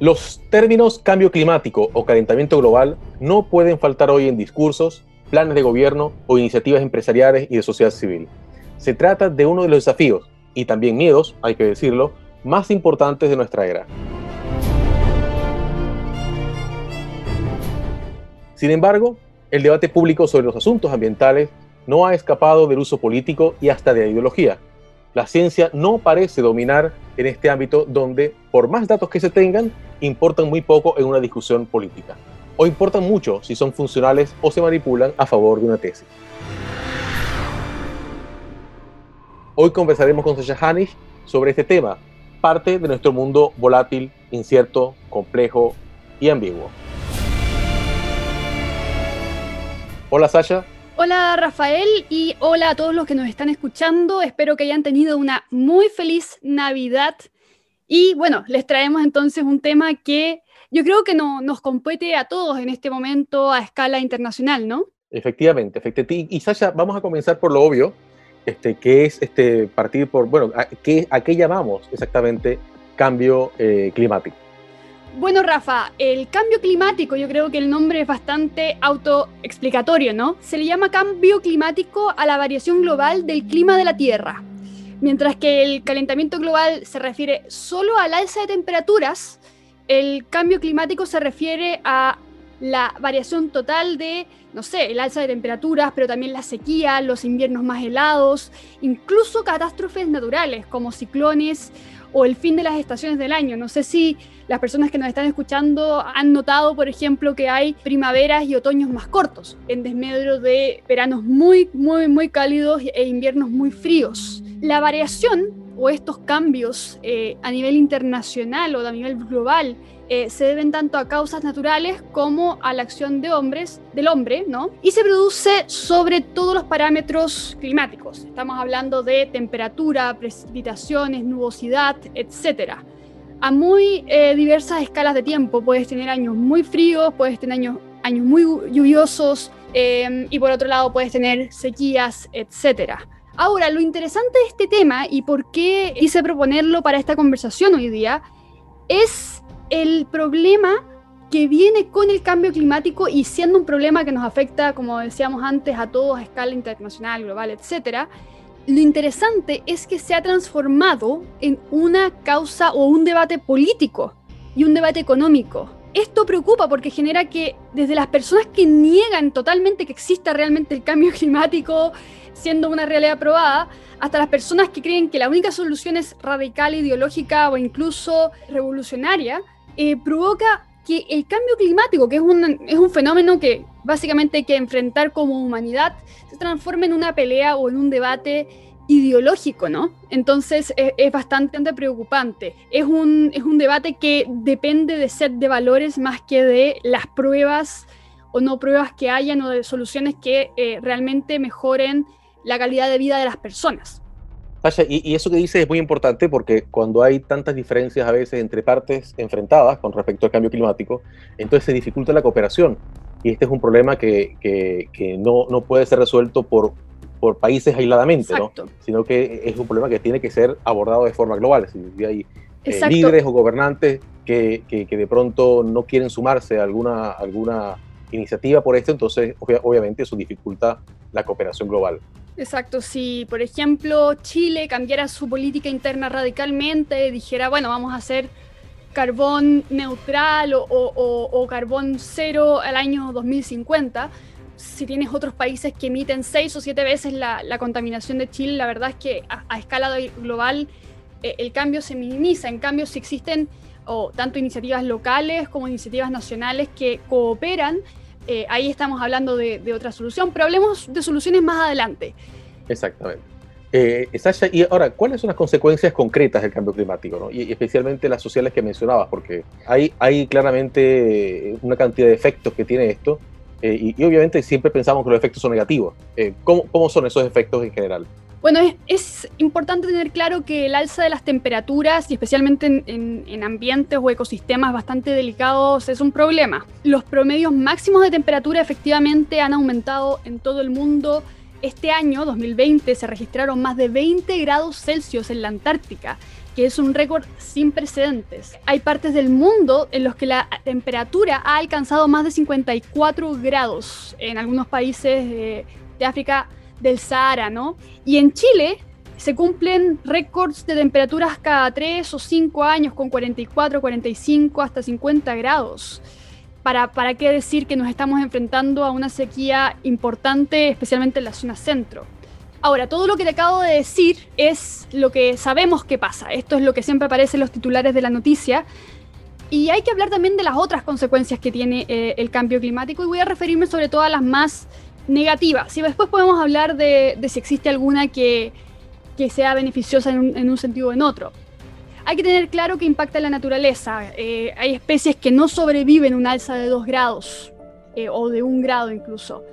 Los términos cambio climático o calentamiento global no pueden faltar hoy en discursos, planes de gobierno o iniciativas empresariales y de sociedad civil. Se trata de uno de los desafíos, y también miedos, hay que decirlo, más importantes de nuestra era. Sin embargo, el debate público sobre los asuntos ambientales no ha escapado del uso político y hasta de la ideología. La ciencia no parece dominar en este ámbito donde, por más datos que se tengan, importan muy poco en una discusión política, o importan mucho si son funcionales o se manipulan a favor de una tesis. Hoy conversaremos con Sasha Hanisch sobre este tema, parte de nuestro mundo volátil, incierto, complejo y ambiguo. Hola Sasha. Hola Rafael y hola a todos los que nos están escuchando. Espero que hayan tenido una muy feliz Navidad. Y bueno, les traemos entonces un tema que yo creo que no, nos compete a todos en este momento a escala internacional, ¿no? Efectivamente, efectivamente. Y Sasha, vamos a comenzar por lo obvio, este, que es este, partir por, bueno, ¿a qué, llamamos exactamente cambio eh, climático? Bueno, Rafa, el cambio climático, yo creo que el nombre es bastante autoexplicatorio, ¿no? Se le llama cambio climático a la variación global del clima de la Tierra. Mientras que el calentamiento global se refiere solo al alza de temperaturas, el cambio climático se refiere a la variación total de, no sé, el alza de temperaturas, pero también la sequía, los inviernos más helados, incluso catástrofes naturales como ciclones o el fin de las estaciones del año. No sé si las personas que nos están escuchando han notado, por ejemplo, que hay primaveras y otoños más cortos, en desmedro de veranos muy, muy, muy cálidos e inviernos muy fríos. La variación o estos cambios eh, a nivel internacional o a nivel global eh, se deben tanto a causas naturales como a la acción de hombres, del hombre, ¿no? Y se produce sobre todos los parámetros climáticos. Estamos hablando de temperatura, precipitaciones, nubosidad, etcétera. A muy eh, diversas escalas de tiempo. Puedes tener años muy fríos, puedes tener años, años muy lluviosos em, y por otro lado puedes tener sequías, etcétera. Ahora, lo interesante de este tema y por qué quise proponerlo para esta conversación hoy día es el problema que viene con el cambio climático y siendo un problema que nos afecta, como decíamos antes, a todos a escala internacional, global, etc., lo interesante es que se ha transformado en una causa o un debate político y un debate económico. Esto preocupa porque genera que desde las personas que niegan totalmente que exista realmente el cambio climático siendo una realidad probada, hasta las personas que creen que la única solución es radical, ideológica o incluso revolucionaria, eh, provoca que el cambio climático, que es un, es un fenómeno que básicamente hay que enfrentar como humanidad, se transforme en una pelea o en un debate ideológico, ¿no? Entonces es, bastante preocupante. Es un, es un debate que depende de set de valores más que de las pruebas o no pruebas que hayan o de soluciones que eh, realmente mejoren la calidad de vida de las personas. Sasha, y, eso que dice es muy importante porque cuando hay tantas diferencias a veces entre partes enfrentadas con respecto al cambio climático, entonces se dificulta la cooperación. Y este es un problema que, que, no, no, puede ser resuelto por, por países aisladamente, ¿no? sino que es un problema que tiene que ser abordado de forma global. Si hay eh, líderes o gobernantes que, que, de pronto no quieren sumarse a alguna, alguna iniciativa por esto, entonces obviamente eso dificulta la cooperación global. Exacto, si por ejemplo Chile cambiara su política interna radicalmente, dijera, bueno, vamos a hacer carbón neutral o, carbón cero al año 2050, si tienes otros países que emiten seis o siete veces la, contaminación de Chile, la verdad es que a, escala global eh, el cambio se minimiza. En cambio, si existen o tanto iniciativas locales como iniciativas nacionales que cooperan, eh, ahí estamos hablando de, otra solución, pero hablemos de soluciones más adelante. Exactamente. Eh, Sasha, y ahora, ¿cuáles son las consecuencias concretas del cambio climático? Y, especialmente las sociales que mencionabas, porque hay, hay claramente una cantidad de efectos que tiene esto, eh, y, obviamente siempre pensamos que los efectos son negativos. Eh, ¿cómo, ¿Cómo son esos efectos en general? Bueno, es, importante tener claro que el alza de las temperaturas y especialmente en, ambientes o ecosistemas bastante delicados es un problema. Los promedios máximos de temperatura efectivamente han aumentado en todo el mundo Este año, 2020, se registraron más de 20 grados Celsius en la Antártica, que es un récord sin precedentes. Hay partes del mundo en los que la temperatura ha alcanzado más de 54 grados, en algunos países de, de África del Sahara, ¿no? Y en Chile se cumplen récords de temperaturas cada 3 o 5 años con 44, 45, hasta 50 grados. ¿Para, ¿Para qué decir que nos estamos enfrentando a una sequía importante, especialmente en la zona centro? Ahora, todo lo que te acabo de decir es lo que sabemos que pasa. Esto es lo que siempre aparece en los titulares de la noticia. Y hay que hablar también de las otras consecuencias que tiene eh, el cambio climático y voy a referirme sobre todo a las más negativas. Y después podemos hablar de, de si existe alguna que, que sea beneficiosa en un, sentido o en otro. Hay que tener claro que impacta la naturaleza. Eh, hay especies que no sobreviven un alza de 2 grados eh, o de 1 grado incluso.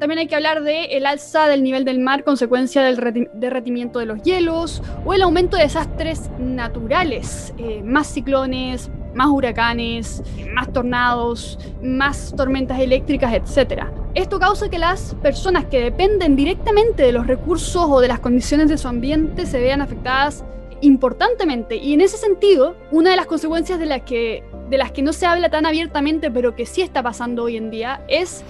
También hay que hablar de alza del nivel del mar consecuencia del derretimiento de los hielos o el aumento de desastres naturales, eh, más ciclones, más huracanes, más tornados, más tormentas eléctricas, etc. Esto causa que las personas que dependen directamente de los recursos o de las condiciones de su ambiente se vean afectadas importantemente. Y en ese sentido, una de las consecuencias de las que, de las que no se habla tan abiertamente, pero que sí está pasando hoy en día, es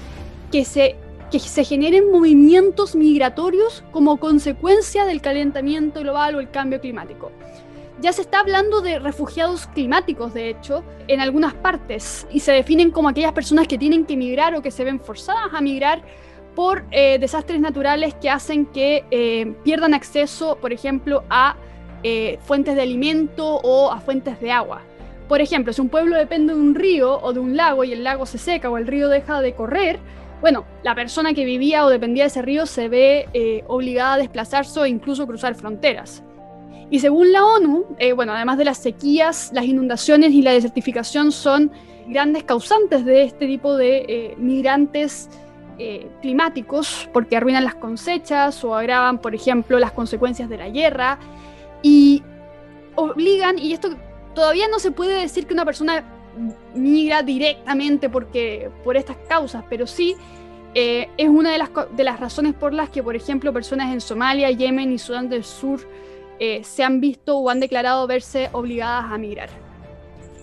que se, que se generen movimientos migratorios como consecuencia del calentamiento global o el cambio climático. Ya se está hablando de refugiados climáticos, de hecho, en algunas partes, y se definen como aquellas personas que tienen que migrar o que se ven forzadas a migrar por eh, desastres naturales que hacen que eh, pierdan acceso, por ejemplo, a eh, fuentes de alimento o a fuentes de agua. Por ejemplo, si un pueblo depende de un río o de un lago y el lago se seca o el río deja de correr, bueno, la persona que vivía o dependía de ese río se ve obligada a desplazarse o incluso cruzar fronteras. Y según la ONU, eh, bueno, además de las sequías, las inundaciones y la desertificación son grandes causantes de este tipo de eh, migrantes eh, climáticos porque arruinan las cosechas o agravan, por ejemplo, las consecuencias de la guerra y obligan, y esto todavía no se puede decir que una persona migra directamente porque, por estas causas, pero sí es una de las, de las razones por las que, por ejemplo, personas en Somalia, Yemen y Sudán del Sur eh, se han visto o han declarado verse obligadas a migrar.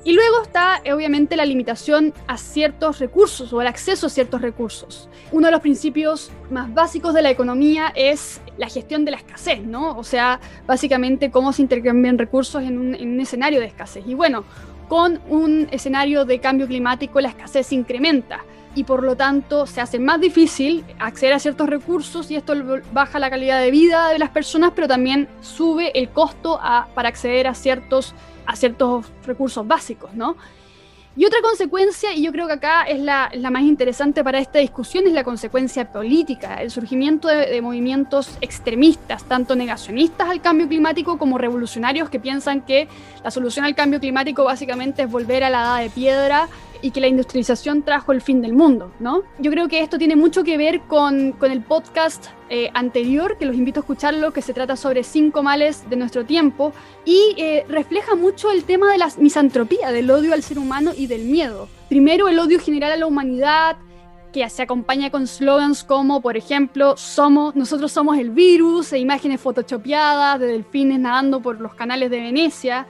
Y luego está eh, obviamente la limitación a ciertos recursos o el acceso a ciertos recursos. Uno de los principios más básicos de la economía es la gestión de la escasez, ¿no? O sea, básicamente cómo se intercambian recursos en un, en un escenario de escasez. Y bueno, con un escenario de cambio climático la escasez incrementa y por lo tanto se hace más difícil acceder a ciertos recursos y esto baja la calidad de vida de las personas, pero también sube el costo para acceder a ciertos, a ciertos recursos básicos, ¿no? Y otra consecuencia, y yo creo que acá es la, más interesante para esta discusión, es la consecuencia política, el surgimiento de, movimientos extremistas, tanto negacionistas al cambio climático como revolucionarios que piensan que la solución al cambio climático básicamente es volver a la edad de piedra y que la industrialización trajo el fin del mundo, ¿no? Yo creo que esto tiene mucho que ver con, con el podcast eh, anterior, que los invito a escucharlo, que se trata sobre cinco males de nuestro tiempo y eh, refleja mucho el tema de la misantropía, del odio al ser humano y del miedo. Primero, el odio general a la humanidad, que se acompaña con slogans como, por ejemplo, somos, nosotros somos el virus, e imágenes photoshopeadas de delfines nadando por los canales de Venecia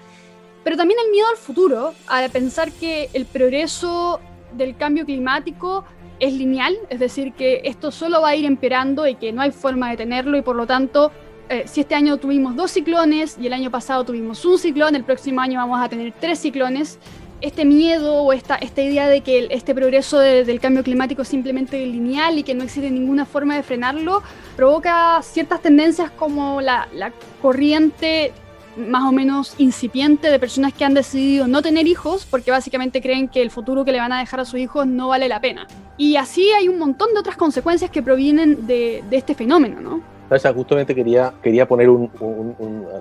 pero también el miedo al futuro, a pensar que el progreso del cambio climático es lineal, es decir, que esto solo va a ir empeorando y que no hay forma de tenerlo y por lo tanto, eh, si este año tuvimos dos ciclones y el año pasado tuvimos un ciclón, el próximo año vamos a tener tres ciclones, este miedo o esta, esta idea de que este progreso del cambio climático es simplemente lineal y que no existe ninguna forma de frenarlo, provoca ciertas tendencias como la, la corriente más o menos incipiente de personas que han decidido no tener hijos porque básicamente creen que el futuro que le van a dejar a sus hijos no vale la pena. Y así hay un montón de otras consecuencias que provienen de, de este fenómeno, ¿no? Justamente quería, quería poner un,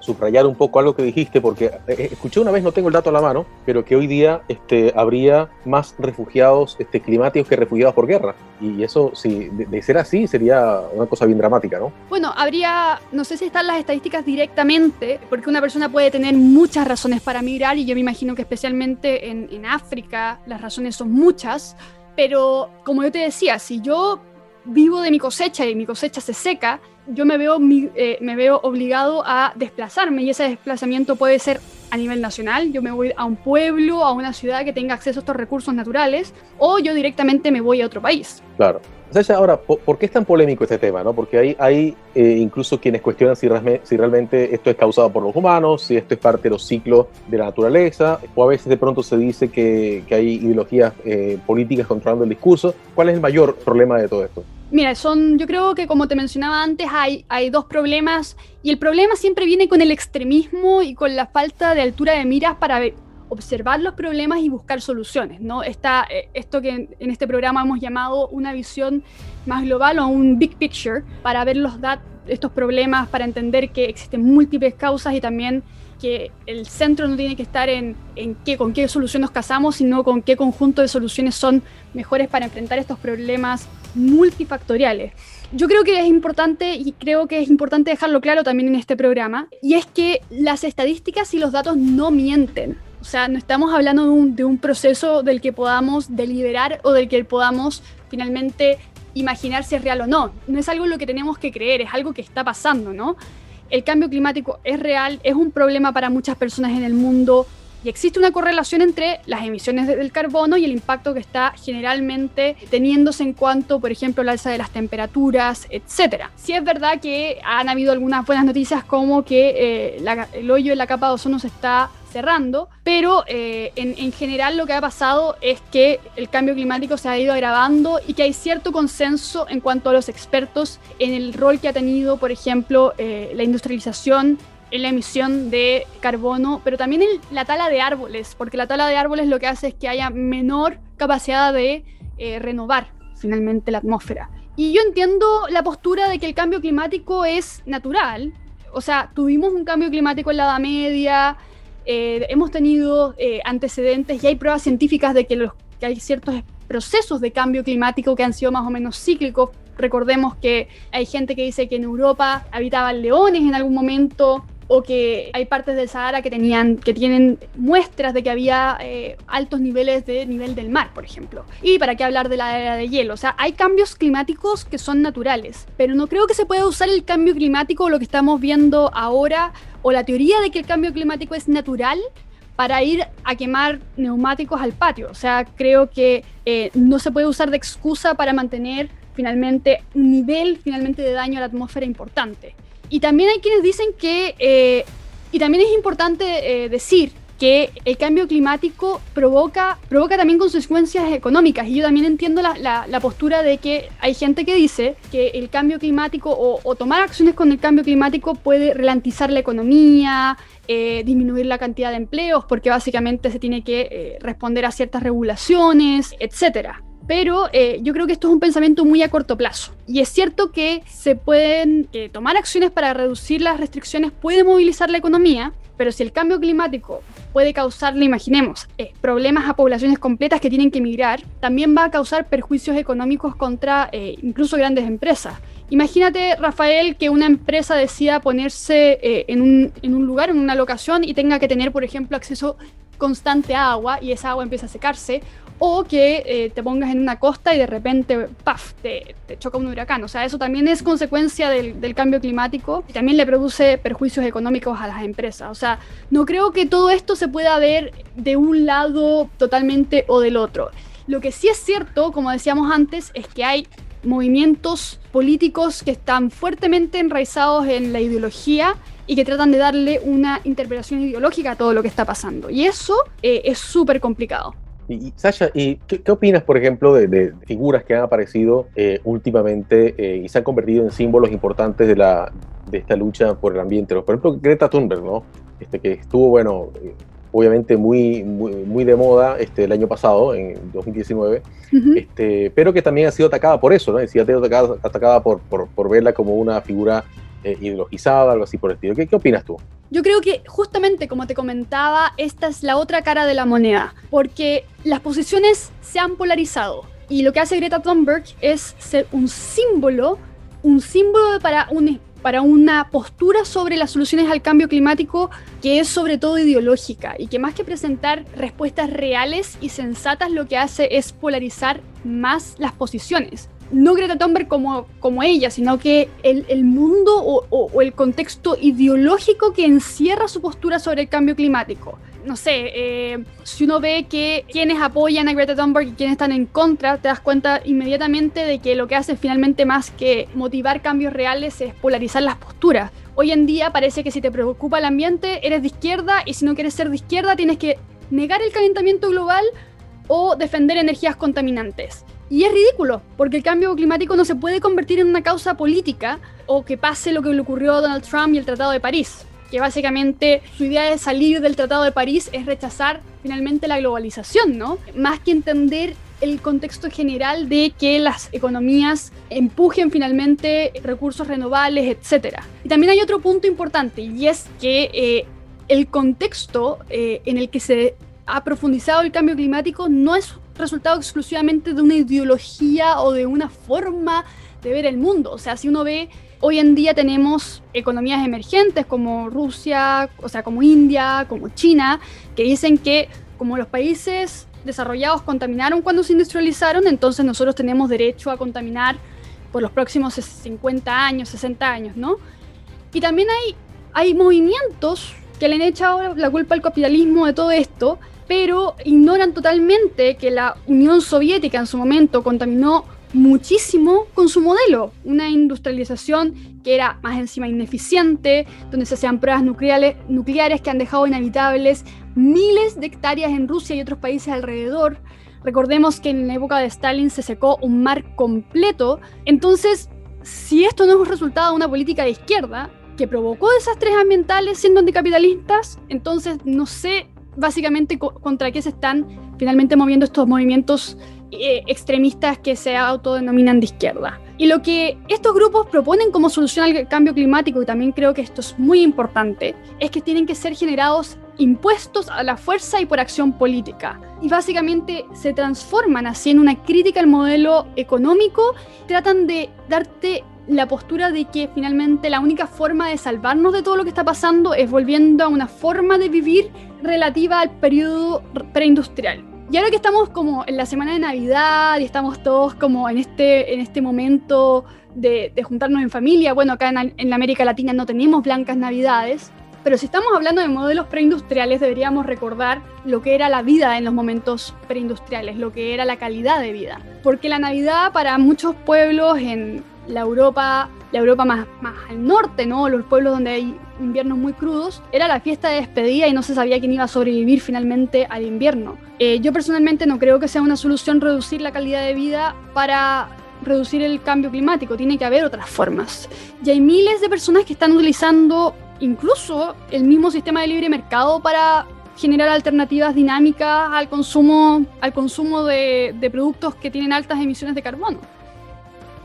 subrayar un poco algo que dijiste, porque eh, eh, escuché una vez, no tengo el dato a la mano, pero que hoy día este, habría más refugiados este, climáticos que refugiados por guerra. Y eso, si de, ser así, sería una cosa bien dramática, ¿no? Bueno, habría, no sé si están las estadísticas directamente, porque una persona puede tener muchas razones para migrar, y yo me imagino que especialmente en, en África las razones son muchas, pero como yo te decía, si yo vivo de mi cosecha y mi cosecha se seca, yo me veo, eh, me veo obligado a desplazarme y ese desplazamiento puede ser a nivel nacional, yo me voy a un pueblo, a una ciudad que tenga acceso a estos recursos naturales, o yo directamente me voy a otro país. Claro. ahora, ¿por, qué es tan polémico este tema? ¿no? Porque hay, hay eh, incluso quienes cuestionan si, si, realmente esto es causado por los humanos, si esto es parte de los ciclos de la naturaleza, o a veces de pronto se dice que, que hay ideologías eh, políticas controlando el discurso. ¿Cuál es el mayor problema de todo esto? Mira, son, yo creo que como te mencionaba antes, hay, dos problemas y el problema siempre viene con el extremismo y con la falta de altura de miras para observar los problemas y buscar soluciones, ¿no? Está eh, esto que en, este programa hemos llamado una visión más global o un big picture para ver los estos problemas, para entender que existen múltiples causas y también que el centro no tiene que estar en, en qué, con qué solución nos casamos, sino con qué conjunto de soluciones son mejores para enfrentar estos problemas multifactoriales. Yo creo que es importante y creo que es importante dejarlo claro también en este programa, y es que las estadísticas y los datos no mienten. O sea, no estamos hablando de un, de un proceso del que podamos deliberar o del que podamos finalmente imaginar si es real o no. No es algo en lo que tenemos que creer, es algo que está pasando, ¿no? El cambio climático es real, es un problema para muchas personas en el mundo, existe una correlación entre las emisiones del carbono y el impacto que está generalmente teniéndose en cuanto, por ejemplo, al alza de las temperaturas, etc. Sí es verdad que han habido algunas buenas noticias como que eh, el hoyo en la capa de ozono se está cerrando, pero eh, en, en, general lo que ha pasado es que el cambio climático se ha ido agravando y que hay cierto consenso en cuanto a los expertos en el rol que ha tenido, por ejemplo, eh, la industrialización en la emisión de carbono, pero también en la tala de árboles, porque la tala de árboles lo que hace es que haya menor capacidad de eh, renovar finalmente la atmósfera. Y yo entiendo la postura de que el cambio climático es natural, o sea, tuvimos un cambio climático en la Edad Media, eh, hemos tenido eh, antecedentes y hay pruebas científicas de que, los, que hay ciertos procesos de cambio climático que han sido más o menos cíclicos. Recordemos que hay gente que dice que en Europa habitaban leones en algún momento, o que hay partes del Sahara que, tenían, que tienen muestras de que había eh, altos niveles de nivel del mar, por ejemplo. Y para qué hablar de la era de hielo. O sea, hay cambios climáticos que son naturales, pero no creo que se pueda usar el cambio climático lo que estamos viendo ahora o la teoría de que el cambio climático es natural para ir a quemar neumáticos al patio. O sea, creo que eh, no se puede usar de excusa para mantener finalmente un nivel finalmente de daño a la atmósfera importante. Y también hay quienes dicen que, eh, y también es importante eh, decir que el cambio climático provoca, provoca también consecuencias económicas. Y yo también entiendo la, la, postura de que hay gente que dice que el cambio climático o, tomar acciones con el cambio climático puede ralentizar la economía, eh, disminuir la cantidad de empleos, porque básicamente se tiene que responder a ciertas regulaciones, etcétera pero eh, yo creo que esto es un pensamiento muy a corto plazo. Y es cierto que se pueden eh, tomar acciones para reducir las restricciones, puede movilizar la economía, pero si el cambio climático puede causarle, imaginemos, eh, problemas a poblaciones completas que tienen que emigrar, también va a causar perjuicios económicos contra incluso grandes empresas. Imagínate, Rafael, que una empresa decida ponerse en, un, en un lugar, en una locación y tenga que tener, por ejemplo, acceso constante agua y esa agua empieza a secarse, o que eh, te pongas en una costa y de repente, ¡paf!, te, choca un huracán. O sea, eso también es consecuencia del, cambio climático y también le produce perjuicios económicos a las empresas. O sea, no creo que todo esto se pueda ver de un lado totalmente o del otro. Lo que sí es cierto, como decíamos antes, es que hay movimientos políticos que están fuertemente enraizados en la ideología y que tratan de darle una interpretación ideológica a todo lo que está pasando. Y eso eh, es súper complicado. Y, Sasha, ¿y qué, opinas, por ejemplo, de, figuras que han aparecido eh, últimamente eh, y se han convertido en símbolos importantes de, la, de esta lucha por el ambiente? Por ejemplo, Greta Thunberg, ¿no? Este, que estuvo, bueno, eh, obviamente muy, muy, de moda este, el año pasado, en 2019, este, pero que también ha sido atacada por eso, ¿no? Es decir, ha sido atacada, atacada por, por, por verla como una figura eh, ideologizada, algo así por el estilo. ¿Qué, ¿Qué opinas tú? Yo creo que justamente como te comentaba, esta es la otra cara de la moneda, porque las posiciones se han polarizado y lo que hace Greta Thunberg es ser un símbolo, un símbolo para un para una postura sobre las soluciones al cambio climático que es sobre todo ideológica y que más que presentar respuestas reales y sensatas lo que hace es polarizar más las posiciones. No Greta Thunberg como, como ella, sino que el, el mundo o, el contexto ideológico que encierra su postura sobre el cambio climático. No sé, eh, si uno ve que quienes apoyan a Greta Thunberg y quienes están en contra, te das cuenta inmediatamente de que lo que hace finalmente más que motivar cambios reales es polarizar las posturas. Hoy en día parece que si te preocupa el ambiente, eres de izquierda y si no quieres ser de izquierda, tienes que negar el calentamiento global o defender energías contaminantes. Y es ridículo, porque el cambio climático no se puede convertir en una causa política o que pase lo que le ocurrió a Donald Trump y el Tratado de París, que básicamente su idea de salir del Tratado de París es rechazar finalmente la globalización, ¿no? Más que entender el contexto general de que las economías empujen finalmente recursos renovables, etc. Y también hay otro punto importante, y es que eh, el contexto eh, en el que se ha profundizado el cambio climático no es resultado exclusivamente de una ideología o de una forma de ver el mundo. O sea, si uno ve, hoy en día tenemos economías emergentes como Rusia, o sea, como India, como China, que dicen que como los países desarrollados contaminaron cuando se industrializaron, entonces nosotros tenemos derecho a contaminar por los próximos 50 años, 60 años, ¿no? Y también hay, hay movimientos que le han echado la culpa al capitalismo de todo esto, pero ignoran totalmente que la Unión Soviética en su momento contaminó muchísimo con su modelo, una industrialización que era más encima ineficiente, donde se hacían pruebas nucleares, nucleares que han dejado inhabitables miles de hectáreas en Rusia y otros países alrededor. Recordemos que en la época de Stalin se secó un mar completo. Entonces, si esto no es un resultado de una política de izquierda que provocó desastres ambientales siendo anticapitalistas, entonces no sé básicamente contra qué se están finalmente moviendo estos movimientos eh, extremistas que se autodenominan de izquierda. Y lo que estos grupos proponen como solución al cambio climático, y también creo que esto es muy importante, es que tienen que ser generados impuestos a la fuerza y por acción política. Y básicamente se transforman así en una crítica al modelo económico, tratan de darte la postura de que finalmente la única forma de salvarnos de todo lo que está pasando es volviendo a una forma de vivir relativa al periodo preindustrial. Y ahora que estamos como en la semana de Navidad y estamos todos como en este, en este momento de, juntarnos en familia, bueno, acá en, en, la América Latina no tenemos blancas Navidades, pero si estamos hablando de modelos preindustriales deberíamos recordar lo que era la vida en los momentos preindustriales, lo que era la calidad de vida. Porque la Navidad para muchos pueblos en la Europa, la Europa más, más al norte, ¿no? Los pueblos donde hay inviernos muy crudos, era la fiesta de despedida y no se sabía quién iba a sobrevivir finalmente al invierno. Eh, yo personalmente no creo que sea una solución reducir la calidad de vida para reducir el cambio climático, tiene que haber otras formas. Y hay miles de personas que están utilizando incluso el mismo sistema de libre mercado para generar alternativas dinámicas al consumo, al consumo de, de productos que tienen altas emisiones de carbono.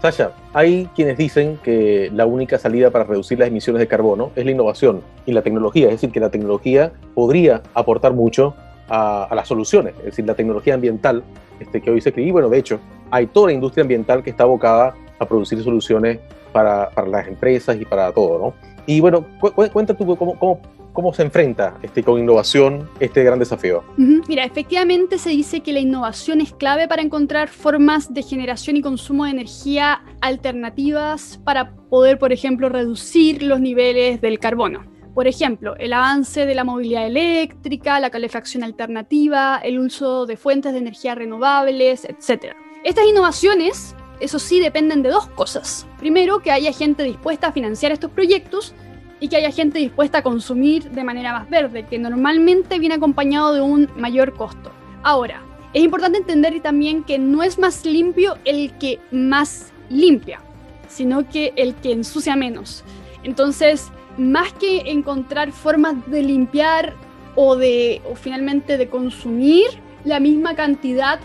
Sasha, hay quienes dicen que la única salida para reducir las emisiones de carbono es la innovación y la tecnología, es decir, que la tecnología podría aportar mucho a, las soluciones, es decir, la tecnología ambiental este, que hoy se cree, y bueno, de hecho, hay toda la industria ambiental que está abocada a producir soluciones para, las empresas y para todo, ¿no? Y bueno, cuenta tú cómo, ¿Cómo se enfrenta este, con innovación este gran desafío? Mira, efectivamente se dice que la innovación es clave para encontrar formas de generación y consumo de energía alternativas para poder, por ejemplo, reducir los niveles del carbono. Por ejemplo, el avance de la movilidad eléctrica, la calefacción alternativa, el uso de fuentes de energía renovables, etc. Estas innovaciones, eso sí, dependen de dos cosas. Primero, que haya gente dispuesta a financiar estos proyectos y que haya gente dispuesta a consumir de manera más verde, que normalmente viene acompañado de un mayor costo. Ahora, es importante entender también que no es más limpio el que más limpia, sino que el que ensucia menos. Entonces, más que encontrar formas de limpiar o de o finalmente de consumir la misma cantidad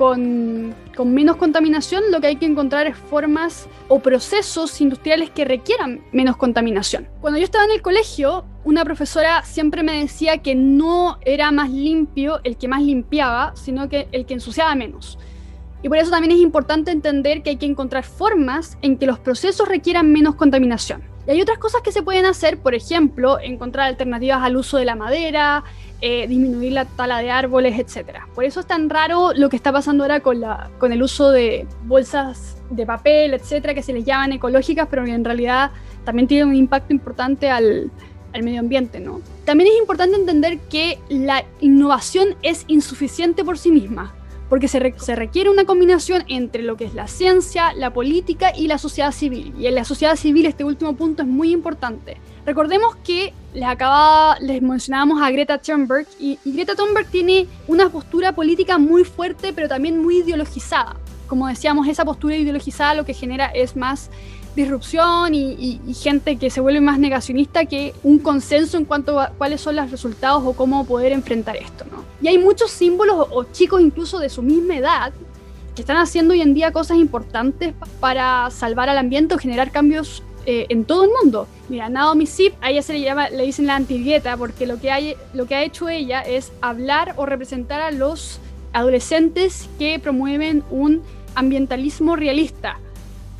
con, menos contaminación, lo que hay que encontrar es formas o procesos industriales que requieran menos contaminación. Cuando yo estaba en el colegio, una profesora siempre me decía que no era más limpio el que más limpiaba, sino que el que ensuciaba menos. Y por eso también es importante entender que hay que encontrar formas en que los procesos requieran menos contaminación. Y hay otras cosas que se pueden hacer, por ejemplo, encontrar alternativas al uso de la madera, eh, disminuir la tala de árboles, etc. Por eso es tan raro lo que está pasando ahora con, la, con el uso de bolsas de papel, etcétera, que se les llaman ecológicas, pero en realidad también tienen un impacto importante al, al medio ambiente, ¿no? También es importante entender que la innovación es insuficiente por sí misma porque se, requiere una combinación entre lo que es la ciencia, la política y la sociedad civil. Y en la sociedad civil este último punto es muy importante. Recordemos que les acaba, les mencionábamos a Greta Thunberg y, y Greta Thunberg tiene una postura política muy fuerte, pero también muy ideologizada. Como decíamos, esa postura ideologizada lo que genera es más disrupción y, gente que se vuelve más negacionista que un consenso en cuanto a cuáles son los resultados o cómo poder enfrentar esto. ¿no? Y hay muchos símbolos o, chicos incluso de su misma edad que están haciendo hoy en día cosas importantes para salvar al ambiente o generar cambios eh, en todo el mundo. Mira, Naomi Sip, a ella se le llama, le dicen la antidieta porque lo que, hay, lo que ha hecho ella es hablar o representar a los adolescentes que promueven un ambientalismo realista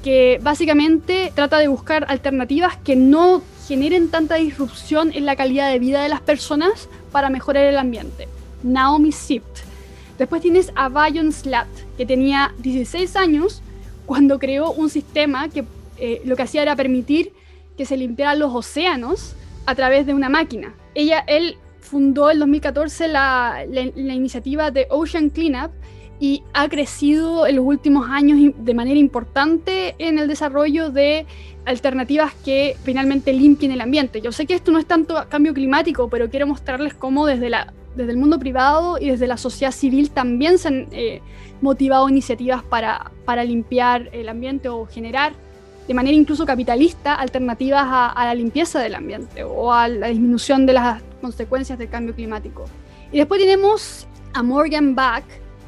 que básicamente trata de buscar alternativas que no generen tanta disrupción en la calidad de vida de las personas para mejorar el ambiente. Naomi Sipt. Después tienes a Bayon Slat, que tenía 16 años cuando creó un sistema que eh, lo que hacía era permitir que se limpiaran los océanos a través de una máquina. Ella, él fundó en 2014 la, iniciativa de Ocean Cleanup, y ha crecido en los últimos años de manera importante en el desarrollo de alternativas que finalmente limpien el ambiente. Yo sé que esto no es tanto cambio climático, pero quiero mostrarles cómo desde, la, desde el mundo privado y desde la sociedad civil también se han eh, motivado iniciativas para, para limpiar el ambiente o generar de manera incluso capitalista alternativas a, a la limpieza del ambiente o a la disminución de las consecuencias del cambio climático. Y después tenemos a Morgan Back,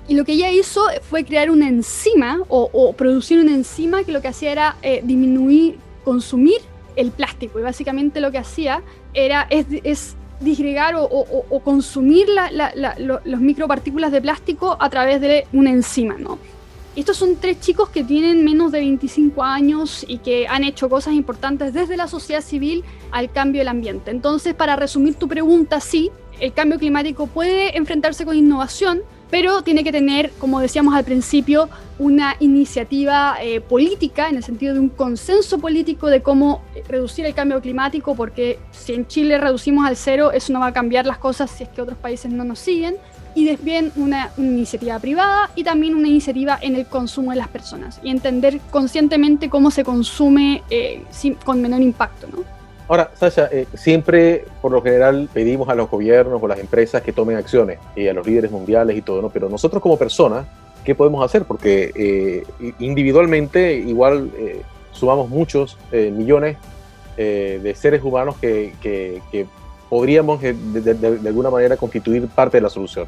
y lo que ella hizo fue crear una enzima o, producir una enzima que lo que hacía era eh, disminuir, consumir el plástico. Y básicamente lo que hacía era es, disgregar o, consumir los micropartículas de plástico a través de una enzima, ¿no? Estos son tres chicos que tienen menos de 25 años y que han hecho cosas importantes desde la sociedad civil al cambio del ambiente. Entonces, para resumir tu pregunta, sí, el cambio climático puede enfrentarse con innovación, pero tiene que tener, como decíamos al principio, una iniciativa eh, política, en el sentido de un consenso político de cómo reducir el cambio climático, porque si en Chile reducimos al cero, eso no va a cambiar las cosas si es que otros países no nos siguen. Y después una, iniciativa privada y también una iniciativa en el consumo de las personas y entender conscientemente cómo se consume eh, con menor impacto. ¿no? Ahora, Sasha, eh, siempre por lo general pedimos a los gobiernos o las empresas que tomen acciones y a los líderes mundiales y todo, ¿no? Pero nosotros como personas, ¿qué podemos hacer? Porque eh, individualmente igual eh, sumamos muchos millones de seres humanos que, que, podríamos de alguna manera constituir parte de la solución.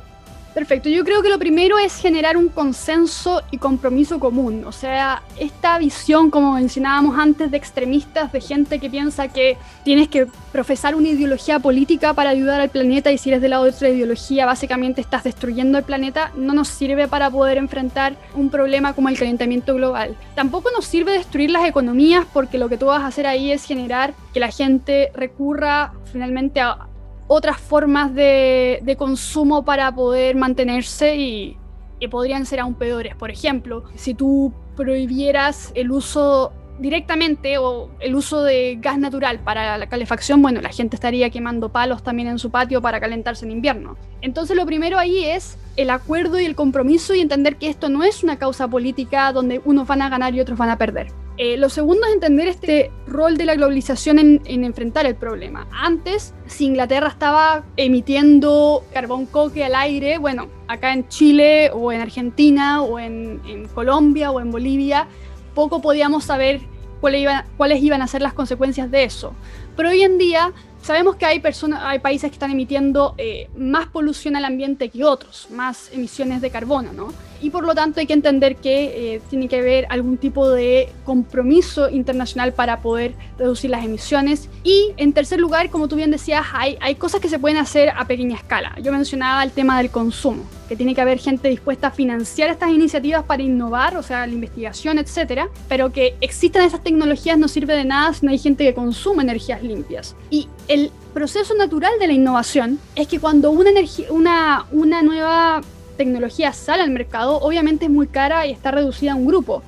Perfecto, yo creo que lo primero es generar un consenso y compromiso común, o sea, esta visión, como mencionábamos antes, de extremistas, de gente que piensa que tienes que profesar una ideología política para ayudar al planeta y si eres del lado de otra ideología, básicamente estás destruyendo el planeta, no nos sirve para poder enfrentar un problema como el calentamiento global. Tampoco nos sirve destruir las economías porque lo que tú vas a hacer ahí es generar que la gente recurra finalmente a otras formas de, consumo para poder mantenerse y, y, podrían ser aún peores. Por ejemplo, si tú prohibieras el uso directamente o el uso de gas natural para la calefacción, bueno, la gente estaría quemando palos también en su patio para calentarse en invierno. Entonces lo primero ahí es el acuerdo y el compromiso y entender que esto no es una causa política donde unos van a ganar y otros van a perder. Eh, lo segundo es entender este rol de la globalización en, enfrentar el problema. Antes, si Inglaterra estaba emitiendo carbón coque al aire, bueno, acá en Chile o en Argentina o en, Colombia o en Bolivia, poco podíamos saber cuáles iban, a ser las consecuencias de eso. Pero hoy en día sabemos que hay países que están emitiendo eh, más polución al ambiente que otros, más emisiones de carbono, ¿no? Y por lo tanto hay que entender que eh, tiene que haber algún tipo de compromiso internacional para poder reducir las emisiones. Y en tercer lugar, como tú bien decías, hay, hay cosas que se pueden hacer a pequeña escala. Yo mencionaba el tema del consumo, que tiene que haber gente dispuesta a financiar estas iniciativas para innovar, o sea, la investigación, etcétera, pero que existan esas tecnologías no sirve de nada si no hay gente que consuma energías limpias. Y el proceso natural de la innovación es que cuando una, una, una nueva tecnología sale al mercado, obviamente es muy cara y está reducida a un grupo.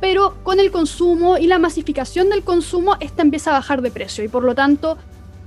Pero con el consumo y la masificación del consumo, esta empieza a bajar de precio y por lo tanto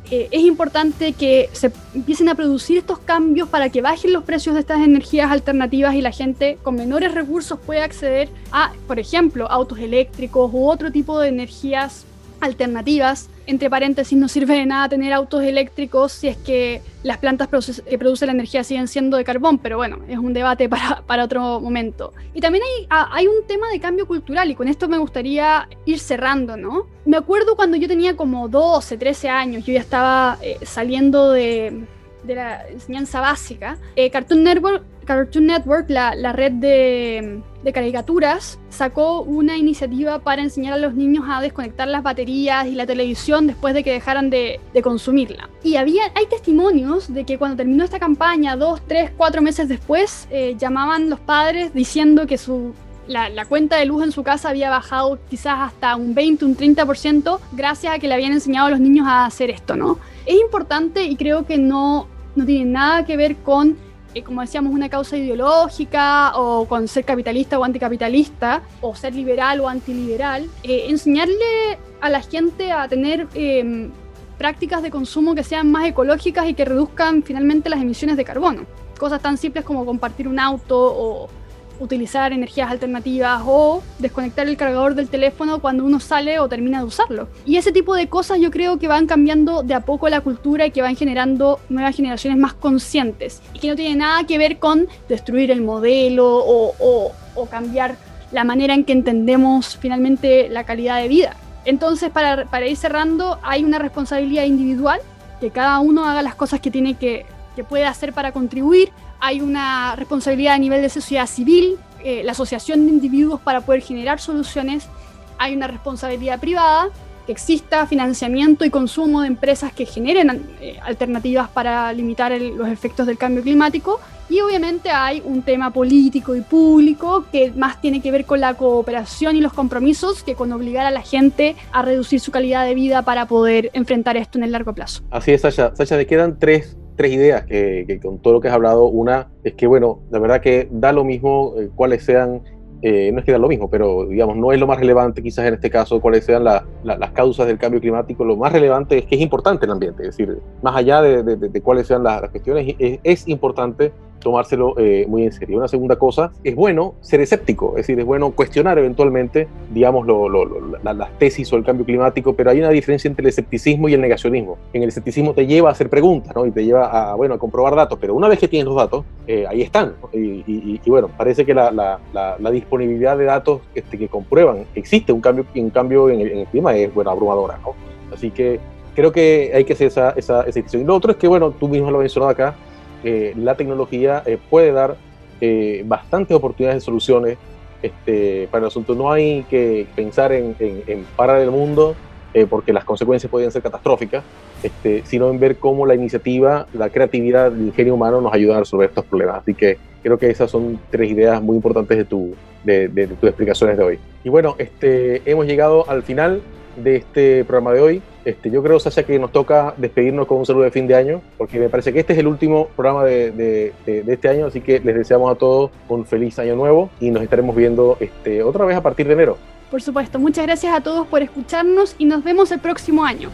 eh, es importante que se empiecen a producir estos cambios para que bajen los precios de estas energías alternativas y la gente con menores recursos pueda acceder a, por ejemplo, autos eléctricos u otro tipo de energías alternativas. Entre paréntesis, no sirve de nada tener autos eléctricos si es que las plantas que producen la energía siguen siendo de carbón, pero bueno, es un debate para, para otro momento. Y también hay, hay, un tema de cambio cultural y con esto me gustaría ir cerrando, ¿no? Me acuerdo cuando yo tenía como 12, 13 años, yo ya estaba eh, saliendo de, de, la enseñanza básica. Eh, Cartoon Network Cartoon Network, la, la red de, de, caricaturas, sacó una iniciativa para enseñar a los niños a desconectar las baterías y la televisión después de que dejaran de, de, consumirla. Y había, hay testimonios de que cuando terminó esta campaña, dos, tres, cuatro meses después, eh, llamaban los padres diciendo que su, la, la, cuenta de luz en su casa había bajado quizás hasta un 20, un 30% gracias a que le habían enseñado a los niños a hacer esto, ¿no? Es importante y creo que no, no tiene nada que ver con eh, como decíamos, una causa ideológica o con ser capitalista o anticapitalista, o ser liberal o antiliberal, eh, enseñarle a la gente a tener eh, prácticas de consumo que sean más ecológicas y que reduzcan finalmente las emisiones de carbono. Cosas tan simples como compartir un auto o utilizar energías alternativas o desconectar el cargador del teléfono cuando uno sale o termina de usarlo. Y ese tipo de cosas yo creo que van cambiando de a poco la cultura y que van generando nuevas generaciones más conscientes y que no tiene nada que ver con destruir el modelo o, cambiar la manera en que entendemos finalmente la calidad de vida. Entonces, para, para, ir cerrando, hay una responsabilidad individual, que cada uno haga las cosas que tiene que, que puede hacer para contribuir hay una responsabilidad a nivel de sociedad civil, eh, la asociación de individuos para poder generar soluciones, hay una responsabilidad privada, que exista financiamiento y consumo de empresas que generen eh, alternativas para limitar los efectos del cambio climático y obviamente hay un tema político y público que más tiene que ver con la cooperación y los compromisos que con obligar a la gente a reducir su calidad de vida para poder enfrentar esto en el largo plazo. Así es, Sasha. Sasha, te quedan tres tres ideas que, que, con todo lo que has hablado. Una es que, bueno, la verdad que da lo mismo eh, cuáles sean, eh, no es que da lo mismo, pero digamos, no es lo más relevante quizás en este caso cuáles sean la, la, las causas del cambio climático. Lo más relevante es que es importante el ambiente, es decir, más allá de, de, de cuáles sean las, las cuestiones, es, es importante tomárselo eh, muy en serio. Una segunda cosa, es bueno ser escéptico, es decir, es bueno cuestionar eventualmente, digamos, lo, lo, lo, la, las tesis o el cambio climático, pero hay una diferencia entre el escepticismo y el negacionismo. En el escepticismo te lleva a hacer preguntas, ¿no? Y te lleva a, bueno, a comprobar datos, pero una vez que tienes los datos, eh, ahí están. ¿no? Y, y, y, bueno, parece que la, la, la, disponibilidad de datos este, que comprueban que existe un cambio, un cambio en, el, en el clima es, bueno, abrumadora, ¿no? Así que creo que hay que hacer esa, esa, esa. Y lo otro es que, bueno, tú mismo lo mencionado acá, eh, la tecnología eh, puede dar eh, bastantes oportunidades de soluciones este, para el asunto. No hay que pensar en, en, parar el mundo eh, porque las consecuencias podrían ser catastróficas, este, sino en ver cómo la iniciativa, la creatividad, el ingenio humano nos ayudan a resolver estos problemas. Así que creo que esas son tres ideas muy importantes de, tu, de, de, de tus explicaciones de hoy. Y bueno, este, hemos llegado al final de este programa de hoy. Este, yo creo, Sasha, que nos toca despedirnos con un saludo de fin de año, porque me parece que este es el último programa de, de, de, este año, así que les deseamos a todos un feliz año nuevo y nos estaremos viendo este, otra vez a partir de enero. Por supuesto, muchas gracias a todos por escucharnos y nos vemos el próximo año.